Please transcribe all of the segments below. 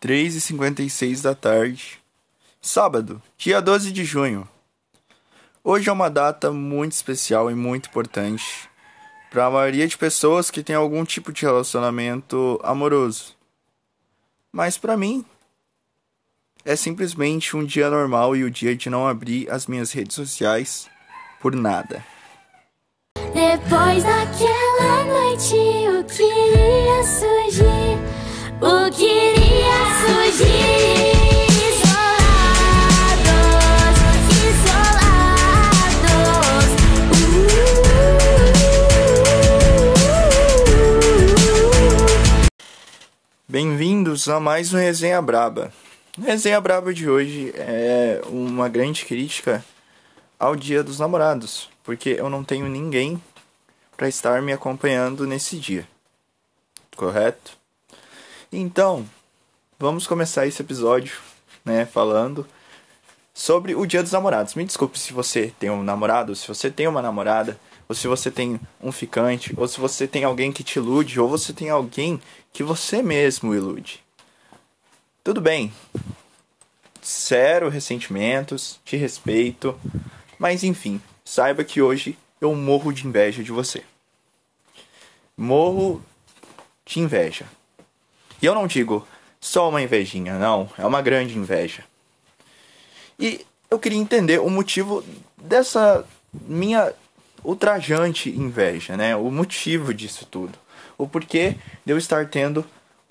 3h56 da tarde, sábado, dia 12 de junho. Hoje é uma data muito especial e muito importante para a maioria de pessoas que tem algum tipo de relacionamento amoroso. Mas para mim, é simplesmente um dia normal e o dia de não abrir as minhas redes sociais por nada. Depois daquela noite, o que Bem-vindos a mais um Resenha Braba. O Resenha Braba de hoje é uma grande crítica ao Dia dos Namorados, porque eu não tenho ninguém para estar me acompanhando nesse dia. Correto? Então, vamos começar esse episódio, né, falando sobre o Dia dos Namorados. Me desculpe se você tem um namorado, se você tem uma namorada, ou se você tem um ficante, ou se você tem alguém que te ilude, ou você tem alguém que você mesmo ilude. Tudo bem. Zero ressentimentos, te respeito, mas enfim, saiba que hoje eu morro de inveja de você. Morro de inveja. E eu não digo só uma invejinha, não, é uma grande inveja. E eu queria entender o motivo dessa minha ultrajante inveja, né? O motivo disso tudo. O porquê de eu estar tendo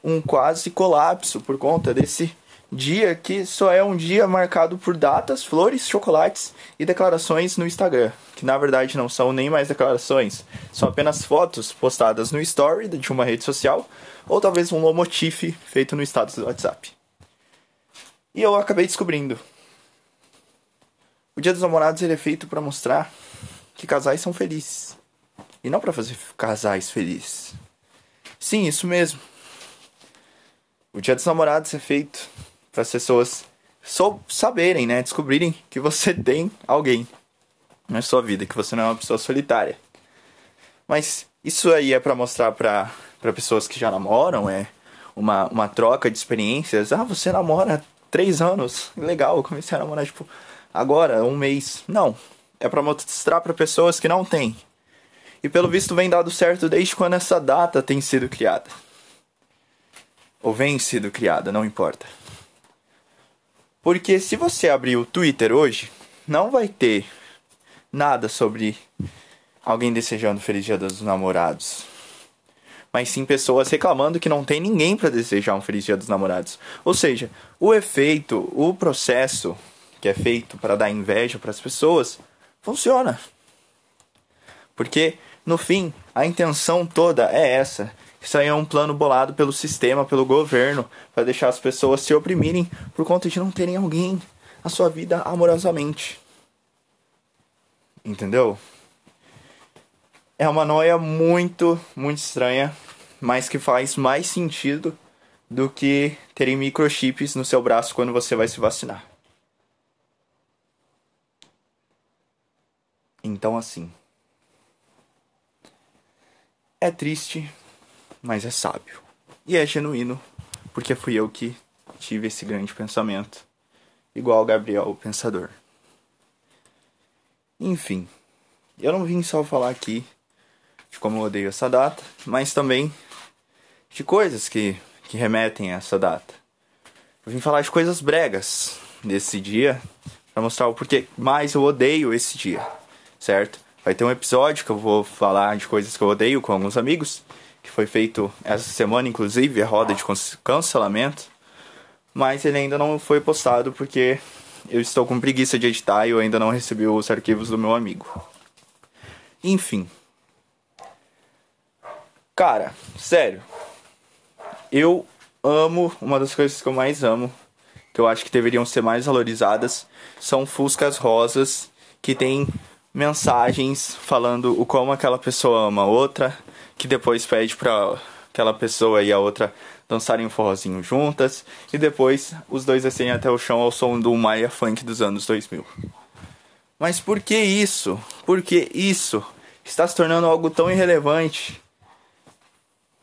um quase colapso por conta desse dia que só é um dia marcado por datas, flores, chocolates e declarações no Instagram, que na verdade não são nem mais declarações, são apenas fotos postadas no story de uma rede social ou talvez um lomotif feito no status do WhatsApp. E eu acabei descobrindo. O Dia dos Namorados ele é feito para mostrar que casais são felizes e não para fazer casais felizes. Sim, isso mesmo. O Dia dos Namorados é feito para as pessoas só saberem, né, descobrirem que você tem alguém na sua vida, que você não é uma pessoa solitária. Mas isso aí é para mostrar para pessoas que já namoram, é uma, uma troca de experiências. Ah, você namora há três anos, legal, eu comecei a namorar tipo agora, um mês. Não, é para mostrar para pessoas que não têm. E pelo visto vem dado certo desde quando essa data tem sido criada. Ou vem sido criada, não importa. Porque se você abrir o Twitter hoje, não vai ter nada sobre alguém desejando Feliz Dia dos Namorados. Mas sim pessoas reclamando que não tem ninguém para desejar um Feliz Dia dos Namorados. Ou seja, o efeito, o processo que é feito para dar inveja para as pessoas funciona. Porque no fim, a intenção toda é essa. Isso aí é um plano bolado pelo sistema, pelo governo, para deixar as pessoas se oprimirem por conta de não terem alguém na sua vida amorosamente. Entendeu? É uma noia muito, muito estranha, mas que faz mais sentido do que terem microchips no seu braço quando você vai se vacinar. Então, assim. É triste, mas é sábio. E é genuíno, porque fui eu que tive esse grande pensamento, igual Gabriel o Pensador. Enfim, eu não vim só falar aqui de como eu odeio essa data, mas também de coisas que, que remetem a essa data. Eu vim falar de coisas bregas desse dia, para mostrar o porquê mais eu odeio esse dia, certo? Vai ter um episódio que eu vou falar de coisas que eu odeio com alguns amigos, que foi feito essa semana, inclusive, a roda de cancelamento. Mas ele ainda não foi postado porque eu estou com preguiça de editar e eu ainda não recebi os arquivos do meu amigo. Enfim. Cara, sério. Eu amo, uma das coisas que eu mais amo, que eu acho que deveriam ser mais valorizadas, são fuscas rosas que tem mensagens falando o como aquela pessoa ama a outra, que depois pede pra aquela pessoa e a outra dançarem um forrozinho juntas, e depois os dois descem até o chão ao som do Maya Funk dos anos 2000. Mas por que isso? Por que isso está se tornando algo tão irrelevante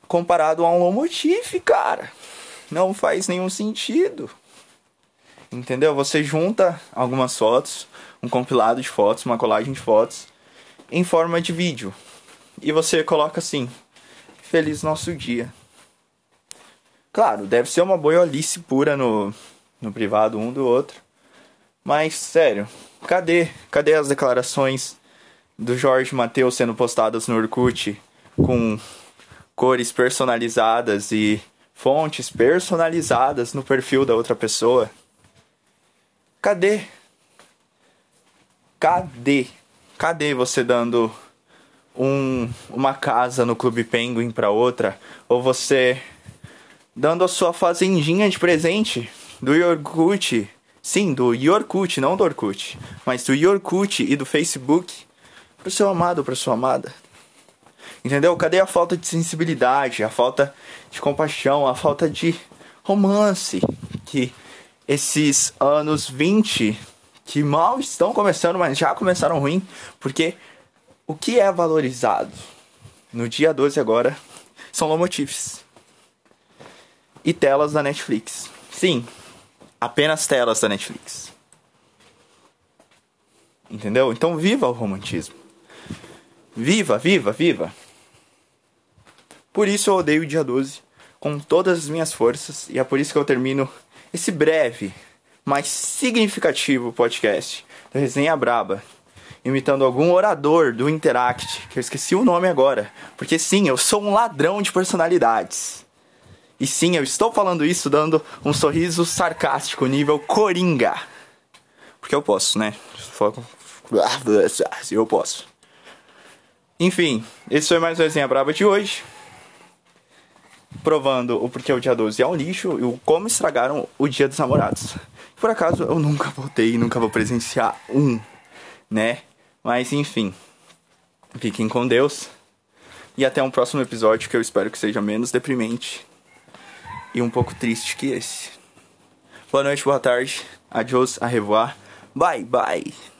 comparado a um lomotif, cara? não faz nenhum sentido. Entendeu? Você junta algumas fotos, um compilado de fotos, uma colagem de fotos, em forma de vídeo. E você coloca assim: Feliz nosso dia. Claro, deve ser uma boiolice pura no, no privado um do outro. Mas, sério, cadê? Cadê as declarações do Jorge Mateus sendo postadas no Orkut com cores personalizadas e fontes personalizadas no perfil da outra pessoa? Cadê? Cadê? Cadê você dando um, uma casa no Clube Penguin para outra? Ou você dando a sua fazendinha de presente do Yorkut? Sim, do Yorkut, não do Orkut, mas do Yorkut e do Facebook pro seu amado pra sua amada. Entendeu? Cadê a falta de sensibilidade, a falta de compaixão, a falta de romance que esses anos 20 que mal estão começando, mas já começaram ruim, porque o que é valorizado no dia 12 agora são lomotifs e telas da Netflix. Sim, apenas telas da Netflix. Entendeu? Então viva o romantismo. Viva, viva, viva. Por isso eu odeio o dia 12 com todas as minhas forças e é por isso que eu termino esse breve, mas significativo podcast da Resenha Braba, imitando algum orador do Interact, que eu esqueci o nome agora, porque sim, eu sou um ladrão de personalidades. E sim, eu estou falando isso dando um sorriso sarcástico nível coringa. Porque eu posso, né? Eu posso. Enfim, esse foi mais uma resenha braba de hoje provando o porquê o dia 12 é um lixo e o como estragaram o dia dos namorados. Por acaso eu nunca voltei e nunca vou presenciar um, né? Mas enfim, fiquem com Deus e até um próximo episódio que eu espero que seja menos deprimente e um pouco triste que esse. Boa noite, boa tarde, adiós, a revoar, bye bye.